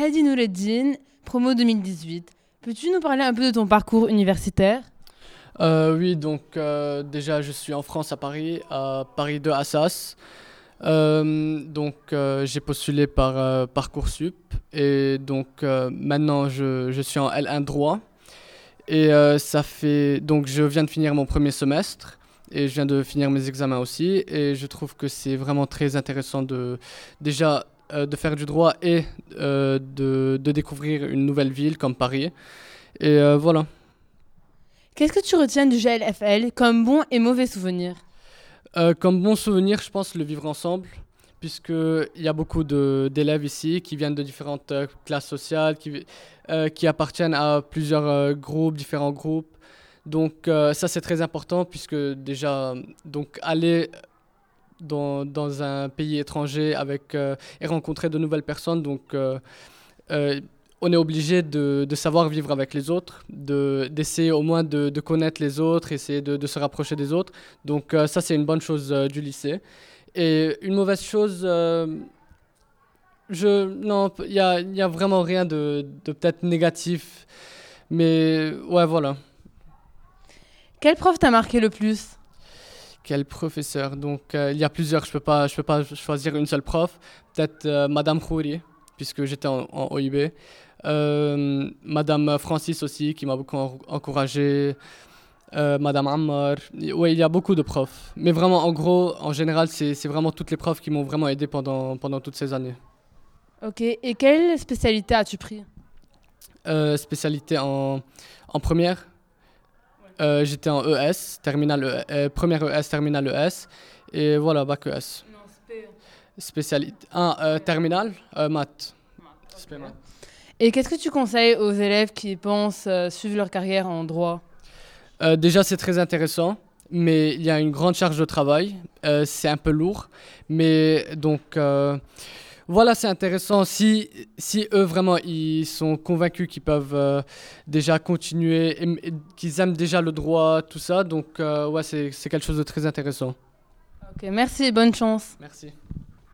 Hadi Noureddin, promo 2018. Peux-tu nous parler un peu de ton parcours universitaire? Euh, oui, donc euh, déjà je suis en France à Paris, à Paris 2 Assas. Euh, donc j'ai postulé par Parcoursup. Et donc maintenant je, je suis en L1 droit. Et ça fait donc je viens de finir mon premier semestre. Et je viens de finir mes examens aussi. Et je trouve que c'est vraiment très intéressant de déjà euh, de faire du droit et euh, de, de découvrir une nouvelle ville comme Paris et euh, voilà. Qu'est-ce que tu retiens du GLFL comme bon et mauvais souvenir? Comme bon souvenir, je pense le vivre ensemble, puisqu'il y a beaucoup d'élèves ici qui viennent de différentes classes sociales, qui, qui appartiennent à plusieurs groupes, différents groupes. Donc euh, ça c'est très important, puisque déjà, donc aller dans, dans un pays étranger avec, euh, et rencontrer de nouvelles personnes, donc euh, euh, on est obligé de, de savoir vivre avec les autres, de- d'essayer au moins de, de connaître les autres, essayer de, se rapprocher des autres. Donc ça, c'est une bonne chose du lycée. Et une mauvaise chose, je non, il y a, a vraiment rien de peut-être négatif. Mais ouais, voilà. Quel prof t'a marqué le plus? Quel professeur Donc euh, il y a plusieurs, je peux pas, je peux pas choisir une seule prof. Peut-être euh, Madame Khouri, puisque j'étais en, en OIB. Euh, Madame Francis aussi, qui m'a beaucoup en- encouragé. Euh, Madame Ammar. Oui, il y a beaucoup de profs. Mais vraiment, en gros, en général, c'est vraiment toutes les profs qui m'ont vraiment aidé pendant, pendant toutes ces années. Ok, et quelle spécialité as-tu pris? Euh, spécialité en, en première? Euh, J'étais en ES, terminale E- euh, première ES, terminale ES. Et voilà, bac ES. Spécialité. Ah, euh, terminale, euh, maths. Et qu'est-ce que tu conseilles aux élèves qui pensent euh, suivre leur carrière en droit? Euh, déjà, c'est très intéressant, mais il y a une grande charge de travail. Euh, c'est un peu lourd, mais donc euh, voilà, c'est intéressant. Si, si eux vraiment ils sont convaincus qu'ils peuvent euh, déjà continuer, et, et qu'ils aiment déjà le droit, tout ça, donc euh, ouais, c'est c'est quelque chose de très intéressant. Ok, merci et bonne chance. Merci.